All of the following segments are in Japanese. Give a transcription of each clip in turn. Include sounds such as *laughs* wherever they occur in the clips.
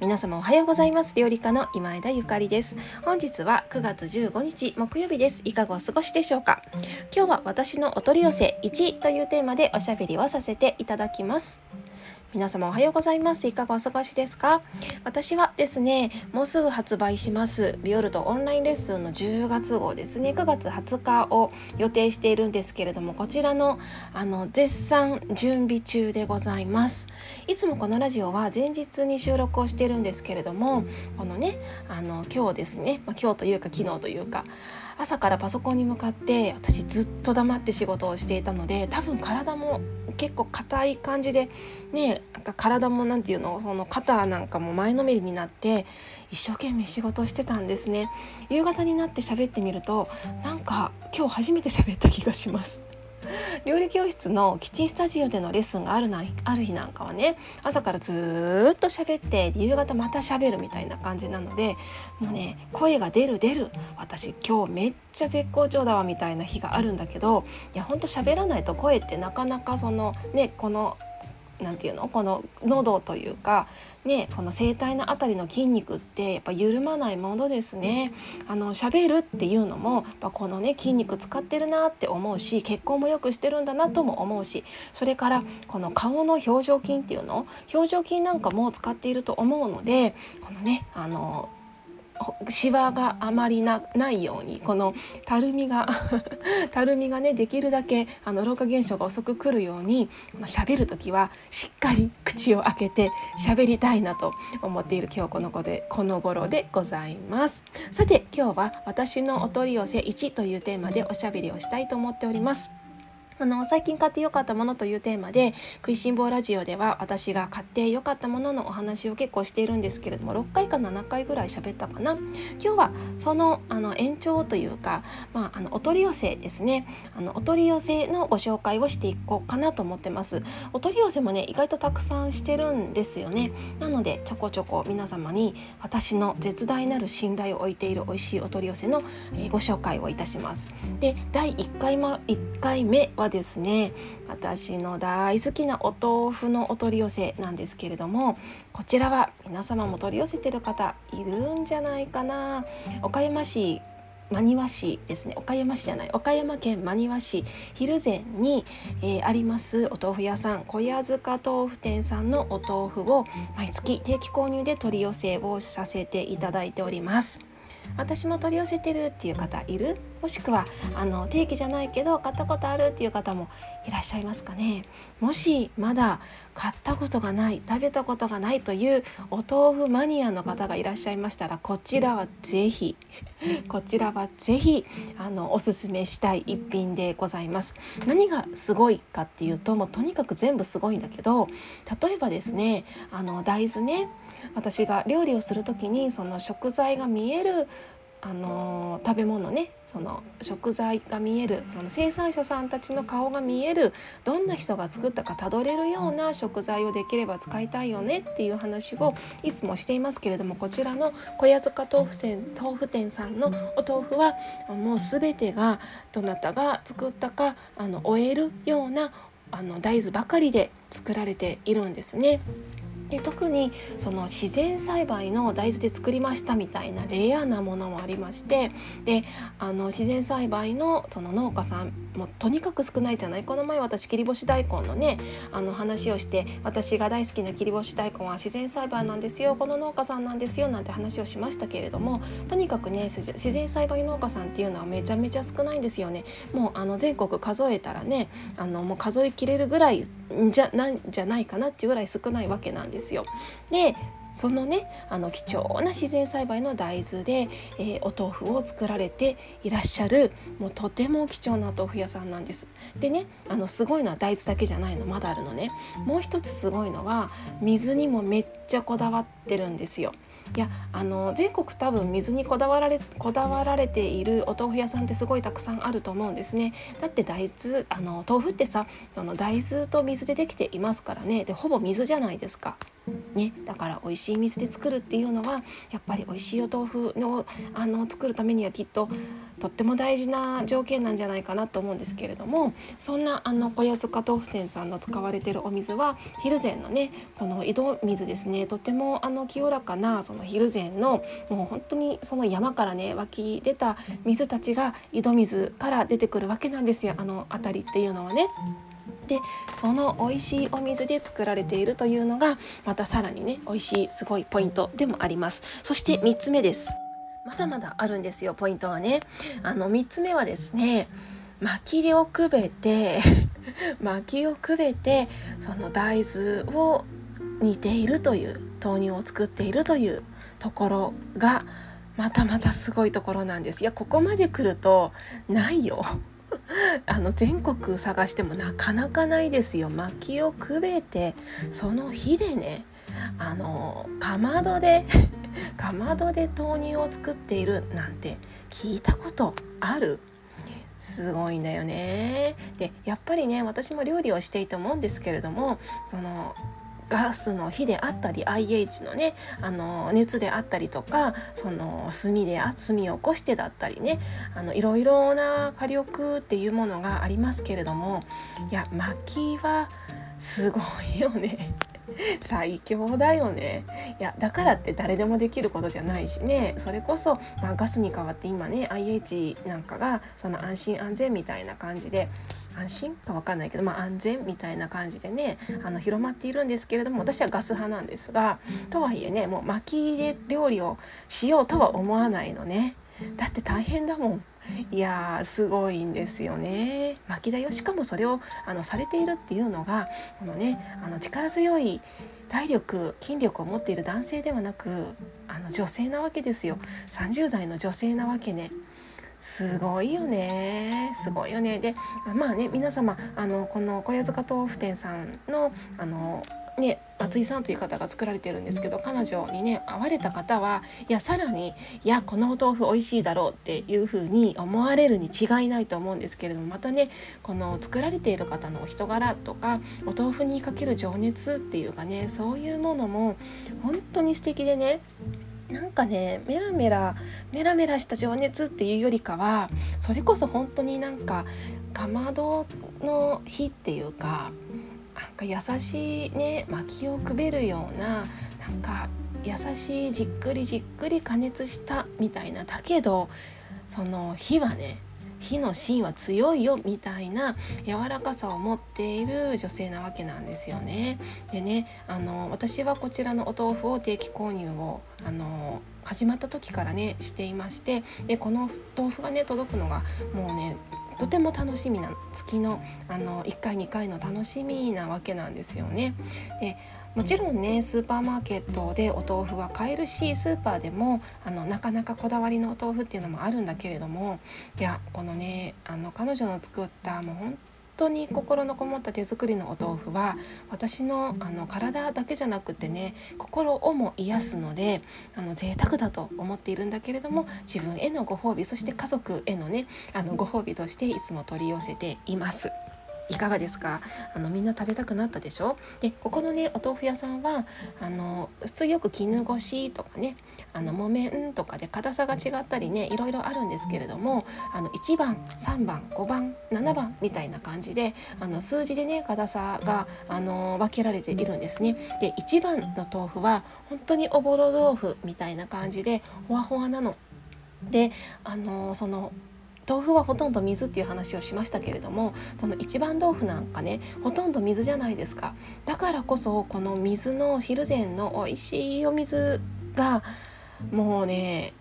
皆様おはようございます。料理家の今枝ゆかりです。本日は9月15日木曜日です。いかがお過ごしでしょうか？今日は私のお取り寄せ1というテーマでおしゃべりをさせていただきます。皆様おはようございます。いかがお過ごしですか？私はですねもうすぐ発売します。ビオルトオンラインレッスンの10月号ですね。9月20日を予定しているんですけれどもこちらのあの絶賛準備中でございます。いつもこのラジオは前日に収録をしているんですけれどもこのねあの今日ですね、まあ、今日というか昨日というか朝からパソコンに向かって私ずっと黙って仕事をしていたので多分体も結構硬い感じでねなんか体も何て言うのその肩なんかも前のめりになって一生懸命仕事してたんですね。夕方になって喋ってみるとなんか今日初めて喋った気がします。*laughs* 料理教室のキッチンスタジオでのレッスンがあるなある日なんかはね朝からずっと喋って夕方また喋るみたいな感じなのでもうね声が出る出る私今日めっちゃ絶好調だわみたいな日があるんだけどいやほんと喋らないと声ってなかなかそのねこの何て言うの？この喉というかねこの声帯の辺りの筋肉ってやっぱ緩まないものですね。あの喋るっていうのもやっぱこのね筋肉使ってるなって思うし血行も良くしてるんだなとも思うしそれからこの顔の表情筋っていうの？表情筋なんかも使っていると思うのでこのねあのシワがあまりないようにこのたるみが *laughs* たるみがねできるだけあの老化現象が遅く来るように喋る時はしっかり口を開けて喋りたいなと思っている今日この子でこの頃でございます。さて今日は私のお取り寄せ1というテーマでおしゃべりをしたいと思っております。あの最近買ってよかったものというテーマで食いしん坊ラジオでは私が買ってよかったもののお話を結構しているんですけれども6回か7回ぐらい喋ったかな。今日はそのあの延長というか、まあ、あのお取り寄せですね。あのお取り寄せのご紹介をしていこうかなと思ってます。お取り寄せもね意外とたくさんしてるんですよね。なのでちょこちょこ皆様に私の絶大なる信頼を置いている美味しいお取り寄せの、ご紹介をいたします。で第1回,、ま、1回目はですね。私の大好きなお豆腐のお取り寄せなんですけれどもこちらは皆様も取り寄せてる方いるんじゃないかな。岡山市真庭市ですね。岡山市じゃない。岡山県真庭市蒜山に、えー、ありますお豆腐屋さん小屋塚豆腐店さんのお豆腐を毎月定期購入で取り寄せをさせていただいております。私も取り寄せてるっていう方いる？もしくはあの定期じゃないけど買ったことあるっていう方もいらっしゃいますかね？もしまだ買ったことがない食べたことがないというお豆腐マニアの方がいらっしゃいましたらこちらは是非こちらは是非あのおすすめしたい一品でございます。何がすごいかっていうともうとにかく全部すごいんだけど例えばですねあの大豆ね私が料理をする時にその食材が見えるあの食べ物ねその食材が見えるその生産者さんたちの顔が見えるどんな人が作ったかたどれるような食材をできれば使いたいよねっていう話をいつもしていますけれどもこちらの小屋塚豆腐店豆腐店さんのお豆腐はもう全てがどなたが作ったかあの終えるようなあの大豆ばかりで作られているんですね。で特にその自然栽培の大豆で作りましたみたいなレアなものもありましてであの自然栽培のその農家さんもとにかく少ないじゃない？この前私切り干し大根のねあの話をして私が大好きな切り干し大根は自然栽培なんですよこの農家さんなんですよなんて話をしましたけれどもとにかくね自然栽培農家さんっていうのはめちゃめちゃ少ないんですよね。もうあの全国数えたらねあのもう数えきれるぐらいじゃないじゃないかなっていうぐらい少ないわけなんですよ。でそのねあの貴重な自然栽培の大豆で、えー、お豆腐を作られていらっしゃるもうとても貴重なお豆腐屋さんなんです。でねあのすごいのは大豆だけじゃないのまだあるのね。もう一つすごいのは水にもめっちゃこだわってるんですよ。いやあの全国多分水にこだわられこだわられているお豆腐屋さんってすごいたくさんあると思うんですね。だって大豆あの豆腐ってさあの大豆と水でできていますからね。でほぼ水じゃないですか。ね、だから美味しい水で作るっていうのはやっぱり美味しいお豆腐のあの作るためにはきっととっても大事な条件なんじゃないかなと思うんですけれどもそんなあの小安塚豆腐店さんの使われてるお水はヒルゼンのねこの井戸水ですね。とてもあの清らかなそのヒルゼンのもう本当にその山からね湧き出た水たちが井戸水から出てくるわけなんですよ。あの辺りっていうのはね。でその美味しいお水で作られているというのがまたさらにね美味しいすごいポイントでもあります。そして3つ目です。まだまだあるんですよポイントはね。あの3つ目はですね薪をくべて *laughs* 薪をくべてその大豆を煮ているという豆乳を作っているというところがまたまたすごいところなんです。いやここまで来るとないよ。*laughs* あの全国探してもなかなかないですよ。薪をくべてその火でねあのかまどで *laughs* かまどで豆乳を作っているなんて聞いたことある？すごいんだよねでやっぱりね私も料理をしていて思うんですけれどもそのガスの火であったり IH のねあの熱であったりとかその炭で炭を起こしてだったりねあのいろいろな火力っていうものがありますけれどもいや薪はすごいよね。*laughs* 最強だよね。いやだからって誰でもできることじゃないしね。それこそ、まあ、ガスに代わって今ね IH なんかがその安心安全みたいな感じで安心か分かんないけど、まあ、安全みたいな感じでねあの広まっているんですけれども私はガス派なんですがとはいえねもう薪で料理をしようとは思わないのね。だって大変だもん。いやーすごいんですよね。薪だよしかもそれをあのされているっていうのがこのねあの力強い体力筋力を持っている男性ではなくあの女性なわけですよ。30代の女性なわけね。すごいよね。すごいよね。でまあね皆様あのこの小屋塚豆腐店さんのあのね、松井さんという方が作られてるんですけど彼女にね会われた方はいやさらにいやこのお豆腐美味しいだろうっていうふうに思われるに違いないと思うんですけれどもまたねこの作られている方のお人柄とかお豆腐にかける情熱っていうかねそういうものも本当に素敵でねなんかねメラメラメラメラした情熱っていうよりかはそれこそ本当になんかかまどの火っていうかなんか優しいね薪をくべるようななんか優しいじっくりじっくり加熱したみたいなだけどその火はね火の芯は強いよみたいな柔らかさを持っている女性なわけなんですよね。でねあの私はこちらのお豆腐を定期購入をあの始まった時からねしていましてでこの豆腐がね届くのがもうねとても楽しみな月のあの1回2回の楽しみなわけなんですよね。でもちろんねスーパーマーケットでお豆腐は買えるしスーパーでもあのなかなかこだわりのお豆腐っていうのもあるんだけれどもいやこのねあの彼女の作ったもう本当に心のこもった手作りのお豆腐は私のあの体だけじゃなくてね心をも癒すのであの贅沢だと思っているんだけれども自分へのご褒美そして家族へのねあのご褒美としていつも取り寄せています。いかがですか？あのみんな食べたくなったでしょ？でここのねお豆腐屋さんはあの普通よく絹ごしとかねあの木綿とかで硬さが違ったりねいろいろあるんですけれどもあの1番3番5番7番みたいな感じであの数字でね硬さがあの分けられているんですね。で1番の豆腐は本当におぼろ豆腐みたいな感じでほわほわなの。であのその豆腐はほとんど水っていう話をしましたけれどもその一番豆腐なんかねほとんど水じゃないですか。だからこそこの水のヒルゼンの美味しいお水がもうね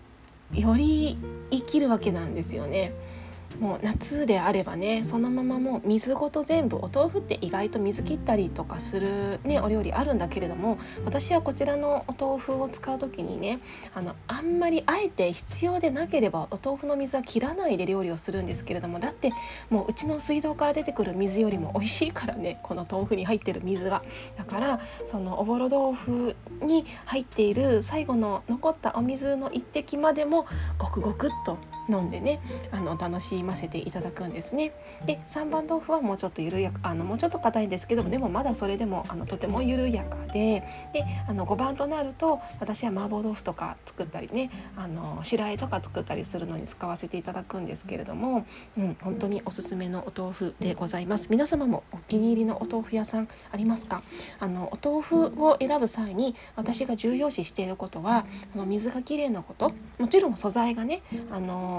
より生きるわけなんですよね。もう夏であればねそのままもう水ごと全部お豆腐って意外と水切ったりとかする、ね、お料理あるんだけれども私はこちらのお豆腐を使う時にねあのあんまりあえて必要でなければお豆腐の水は切らないで料理をするんですけれどもだってもううちの水道から出てくる水よりも美味しいからねこの豆腐に入ってる水が。だからそのおぼろ豆腐に入っている最後の残ったお水の一滴までもごくごくっと飲んでねあの楽しませていただくんですね。で3番豆腐はもうちょっと緩やかあのもうちょっと硬いんですけどもでもまだそれでもあのとても緩やかでであの5番となると私は麻婆豆腐とか作ったりねあの白あえとか作ったりするのに使わせていただくんですけれども、うん、本当におすすめのお豆腐でございます。皆様もお気に入りのお豆腐屋さんありますか？あのお豆腐を選ぶ際に私が重要視していることはあの水がきれいなこともちろん素材がねあの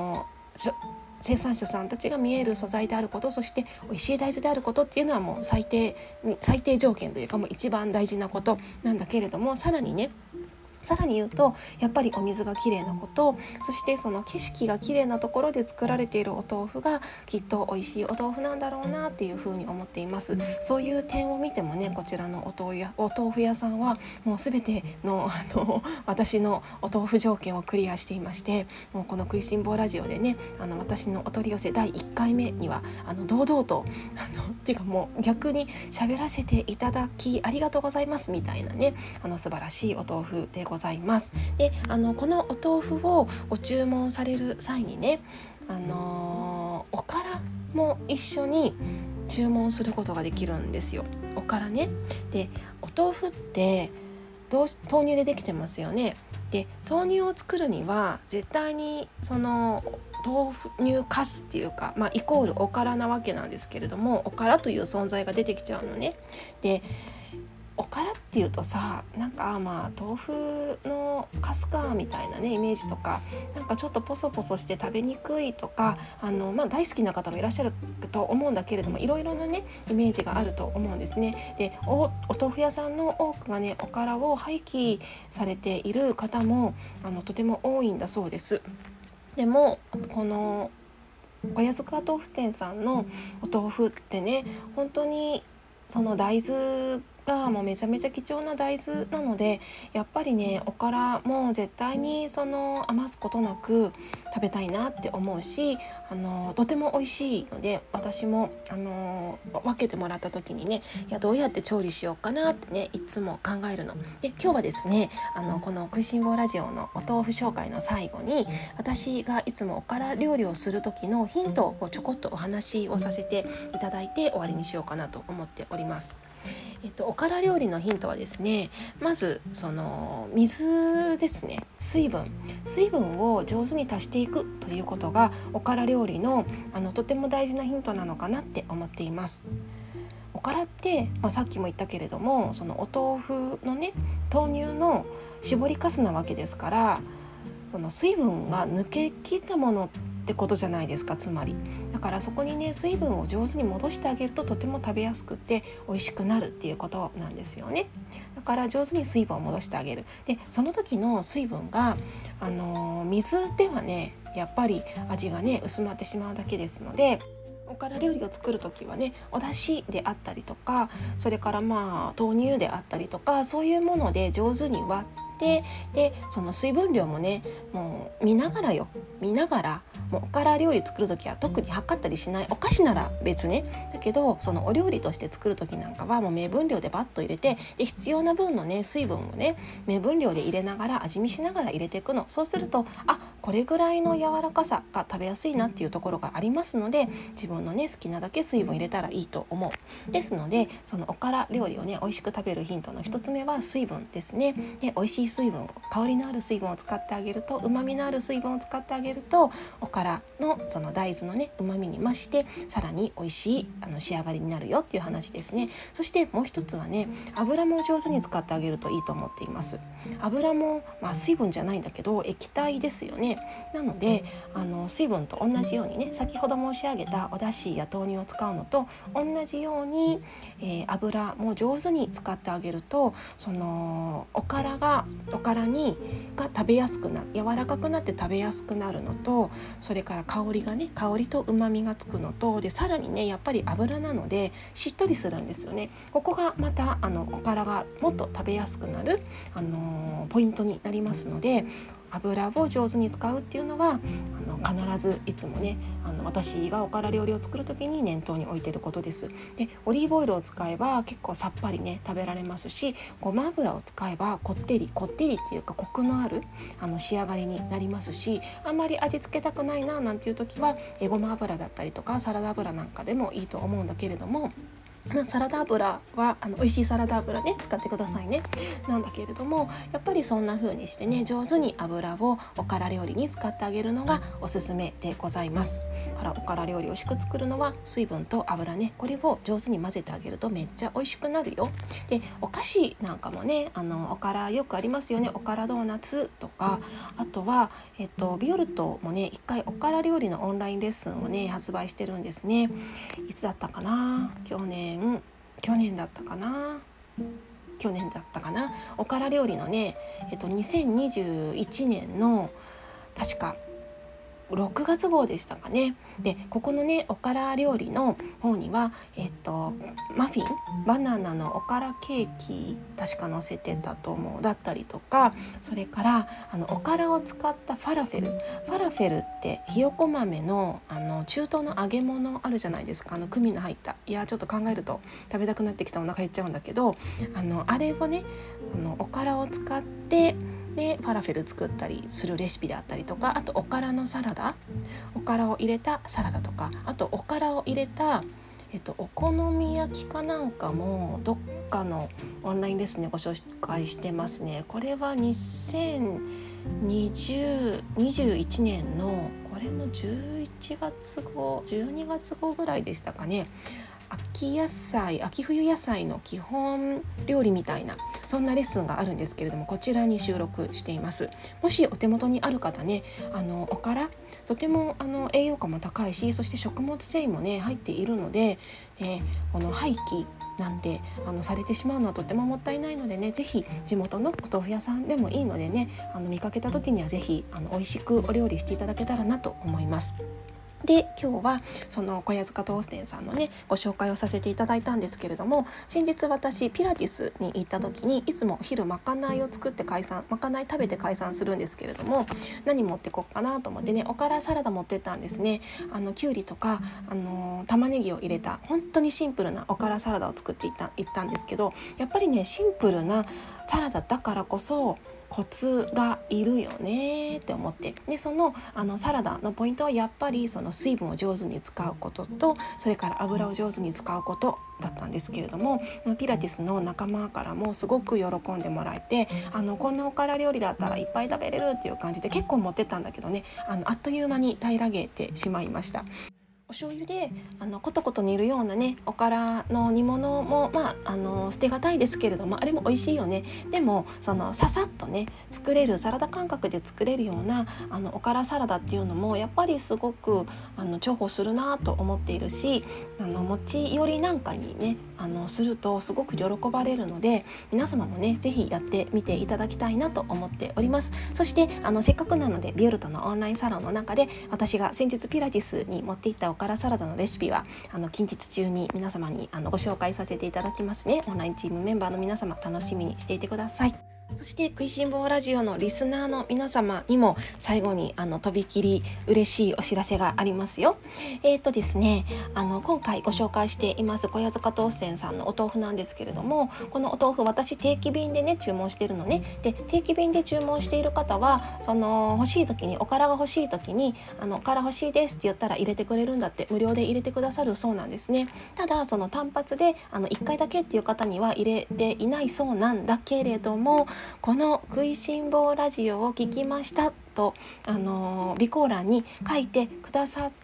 生産者さんたちが見える素材であることそして美味しい大豆であることっていうのはもう最低最低条件というかもう一番大事なことなんだけれどもさらにねさらに言うとやっぱりお水がきれいなことそしてその景色がきれいなところで作られているお豆腐がきっと美味しいお豆腐なんだろうなっていうふうに思っています。そういう点を見てもねこちらのお豆腐屋お豆腐屋さんはもう全てのあの私のお豆腐条件をクリアしていましてもうこの「食いしん坊ラジオ」でねあの私のお取り寄せ第1回目にはあの堂々とあのっていうかもう逆に喋らせていただきありがとうございますみたいなねあの素晴らしいお豆腐でございます。であのこのお豆腐をご注文される際にねあのおからも一緒に注文することができるんですよ。おからねでお豆腐ってどう豆乳でできてますよね。で豆乳を作るには絶対にその豆乳かすっていうか、まあ、イコールおからなわけなんですけれどもおからという存在が出てきちゃうのね。でおからっていうとさなんかまあ豆腐のかすかみたいなねイメージとかなんかちょっとポソポソして食べにくいとかあの、まあ、大好きな方もいらっしゃると思うんだけれどもいろいろなねイメージがあると思うんですね。でお豆腐屋さんの多くがねおからを廃棄されている方もあのとても多いんだそうです。でもこの小安塚豆腐店さんのお豆腐ってね本当にその大豆がもうめちゃめちゃ貴重な大豆なのでやっぱりねおからも絶対にその余すことなく食べたいなって思うしあのとても美味しいので私もあの分けてもらった時にねいやどうやって調理しようかなってねいつも考えるの。で今日はですねあのこの「食いしん坊ラジオ」のお豆腐紹介の最後に私がいつもおから料理をする時のヒントをちょこっとお話をさせていただいて終わりにしようかなと思っております。えっと、おから料理のヒントはですねまずその水ですね水分水分を上手に足していくということがおから料理のあのとても大事なヒントなのかなって思っています。おからって、まあ、さっきも言ったけれどもそのお豆腐のね豆乳の絞りかすなわけですからその水分が抜けきったものってことじゃないですかつまり。だからそこにね水分を上手に戻してあげるととても食べやすくて美味しくなるっていうことなんですよね。だから上手に水分を戻してあげる。でその時の水分があのー、水ではねやっぱり味がね薄まってしまうだけですのでおから料理を作る時はねお出汁であったりとかそれからまあ豆乳であったりとかそういうもので上手に割っててでその水分量もねもう見ながらよ。見ながらもうおから料理作る時は特に測ったりしないお菓子なら別ね。だけどそのお料理として作る時なんかはもう目分量でバッと入れてで必要な分のね水分をね目分量で入れながら味見しながら入れていくの。そうするとあこれぐらいの柔らかさが食べやすいなっていうところがありますので自分のね好きなだけ水分入れたらいいと思う。ですのでそのおから料理をね美味しく食べるヒントの1つ目は水分ですね。で美味しい水分を香りのある水分を使ってあげるとうまみのある水分を使ってあげるとおからのその大豆のねうまみに増してさらに美味しいあの仕上がりになるよっていう話ですね。そしてもう一つはね油も上手に使ってあげるといいと思っています。油もまあ水分じゃないんだけど液体ですよねね。なのであの水分と同じようにね先ほど申し上げたお出汁や豆乳を使うのと同じように、えー、油も上手に使ってあげるとそのおからがおからにが食べやすくな柔らかくなって食べやすくなるのとそれから香りがね香りと旨味がつくのとでさらにねやっぱり油なのでしっとりするんですよね。ここがまたあのおからがもっと食べやすくなる、あのー、ポイントになりますので油を上手に使うっていうのはあの必ずいつもねあの私がおから料理を作る時に念頭に置いてることです。でオリーブオイルを使えば結構さっぱりね食べられますしごま油を使えばこってりこってりっていうかコクのあるあの仕上がりになりますしあんまり味付けたくないななんていう時はえごま油だったりとかサラダ油なんかでもいいと思うんだけれども。まあ、サラダ油はあの美味しいサラダ油ね使ってくださいね。なんだけれどもやっぱりそんな風にしてね上手に油をおから料理に使ってあげるのがおすすめでございます。からおから料理をしく作るのは水分と油ねこれを上手に混ぜてあげるとめっちゃ美味しくなるよ。でお菓子なんかもねあのおからよくありますよね。おからドーナツとか。あとはえっとビオルトもね一回おから料理のオンラインレッスンをね発売してるんですね。いつだったかな？去年年去年だったかな？去年だったかな？おから料理のねえっと2021年の確か6月号でしたかね。でここのねおから料理の方にはえっとマフィンバナナのおからケーキ確か載せてたと思うだったりとかそれからあのおからを使ったファラフェル。ファラフェルってひよこ豆のあの中東の揚げ物あるじゃないですか。あのクミの入った。いやちょっと考えると食べたくなってきたお腹減っちゃうんだけどあのあれをねあのおからを使ってでファラフェル作ったりするレシピであったりとかあとおからのサラダおからを入れたサラダとかあとおからを入れたえっと、お好み焼きかなんかもどっかのオンラインレッスンでご紹介してますね。これは2021年のこれも11月後12月後ぐらいでしたかね秋野菜秋冬野菜の基本料理みたいなそんなレッスンがあるんですけれどもこちらに収録していますもしお手元にある方ねあのおからとてもあの栄養価も高いしそして食物繊維もね入っているので、えこの廃棄なんてあのされてしまうのはとてももったいないのでね是非地元のお豆腐屋さんでもいいのでねあの見かけた時には是非あの美味しくお料理していただけたらなと思います。で今日はその小屋塚トーステンさんのねご紹介をさせていただいたんですけれども先日私ピラティスに行った時にいつもお昼まかないを作って解散まかない食べて解散するんですけれども何持ってこっかなと思ってねおからサラダ持ってったんですね。あのきゅうりとかあの玉ねぎを入れた本当にシンプルなおからサラダを作っていった行ったんですけどやっぱりねシンプルなサラダだからこそコツがいるよねって思ってでそのあのサラダのポイントはやっぱりその水分を上手に使うこととそれから油を上手に使うことだったんですけれどもピラティスの仲間からもすごく喜んでもらえてあのこんなおから料理だったらいっぱい食べれるっていう感じで結構持ってったんだけどねあのあっという間に平らげてしまいました。お醤油であのコトコト煮るようなねおからの煮物もまああの捨てがたいですけれどもあれも美味しいよね。でもそのささっとね作れるサラダ感覚で作れるようなあのおからサラダっていうのもやっぱりすごくあの重宝するなと思っているしあの持ち寄りなんかにねあのするとすごく喜ばれるので皆様もね是非やってみていただきたいなと思っております。そしてあのせっかくなのでビオルトのオンラインサロンの中で私が先日ピラティスに持っていったからサラダのレシピはあの近日中に皆様にあのご紹介させていただきますねオンラインチームメンバーの皆様楽しみにしていてください。そして食いしん坊ラジオのリスナーの皆様にも最後にあのとびきり嬉しいお知らせがありますよ。えっ、ー、とですねあの今回ご紹介しています小屋塚当選さんのお豆腐なんですけれどもこのお豆腐私定期便でね注文してるのね。で定期便で注文している方はその欲しい時におからが欲しい時にあのおから欲しいですって言ったら入れてくれるんだって無料で入れてくださるそうなんですね。ただその単発であの1回だけっていう方には入れていないそうなんだけれどもこの「食いしん坊ラジオを聞きました」と、あの備考欄に書いてくださって。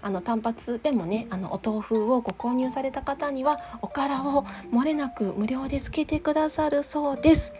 あの単発でもねあのお豆腐をご購入された方にはおからをもれなく無料でつけてくださるそうです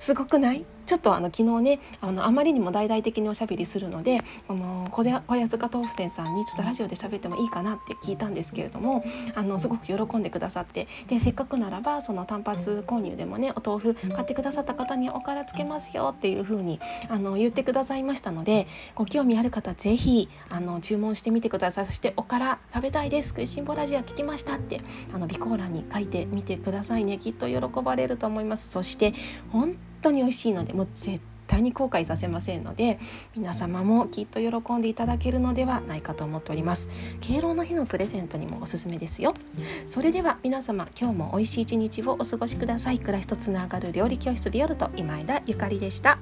すごくない？ちょっとあの昨日ねあのあまりにも大々的におしゃべりするのであの小安塚豆腐店さんにちょっとラジオで喋ってもいいかなって聞いたんですけれどもあのすごく喜んでくださってでせっかくならばその単発購入でもねお豆腐買ってくださった方におからつけますよっていう風にあの言ってくださいましたのでご興味ある方是非あの注文してみてください。そしておから食べたいです。食いしん坊ラジオ聞きましたってあの備考欄に書いてみてくださいね。きっと喜ばれると思います。そして本当に美味しいのでもう絶対に後悔させませんので皆様もきっと喜んでいただけるのではないかと思っております。敬老の日のプレゼントにもおすすめですよ。それでは皆様今日も美味しい一日をお過ごしください。暮らしとつながる料理教室ビオルト今枝ゆかりでした。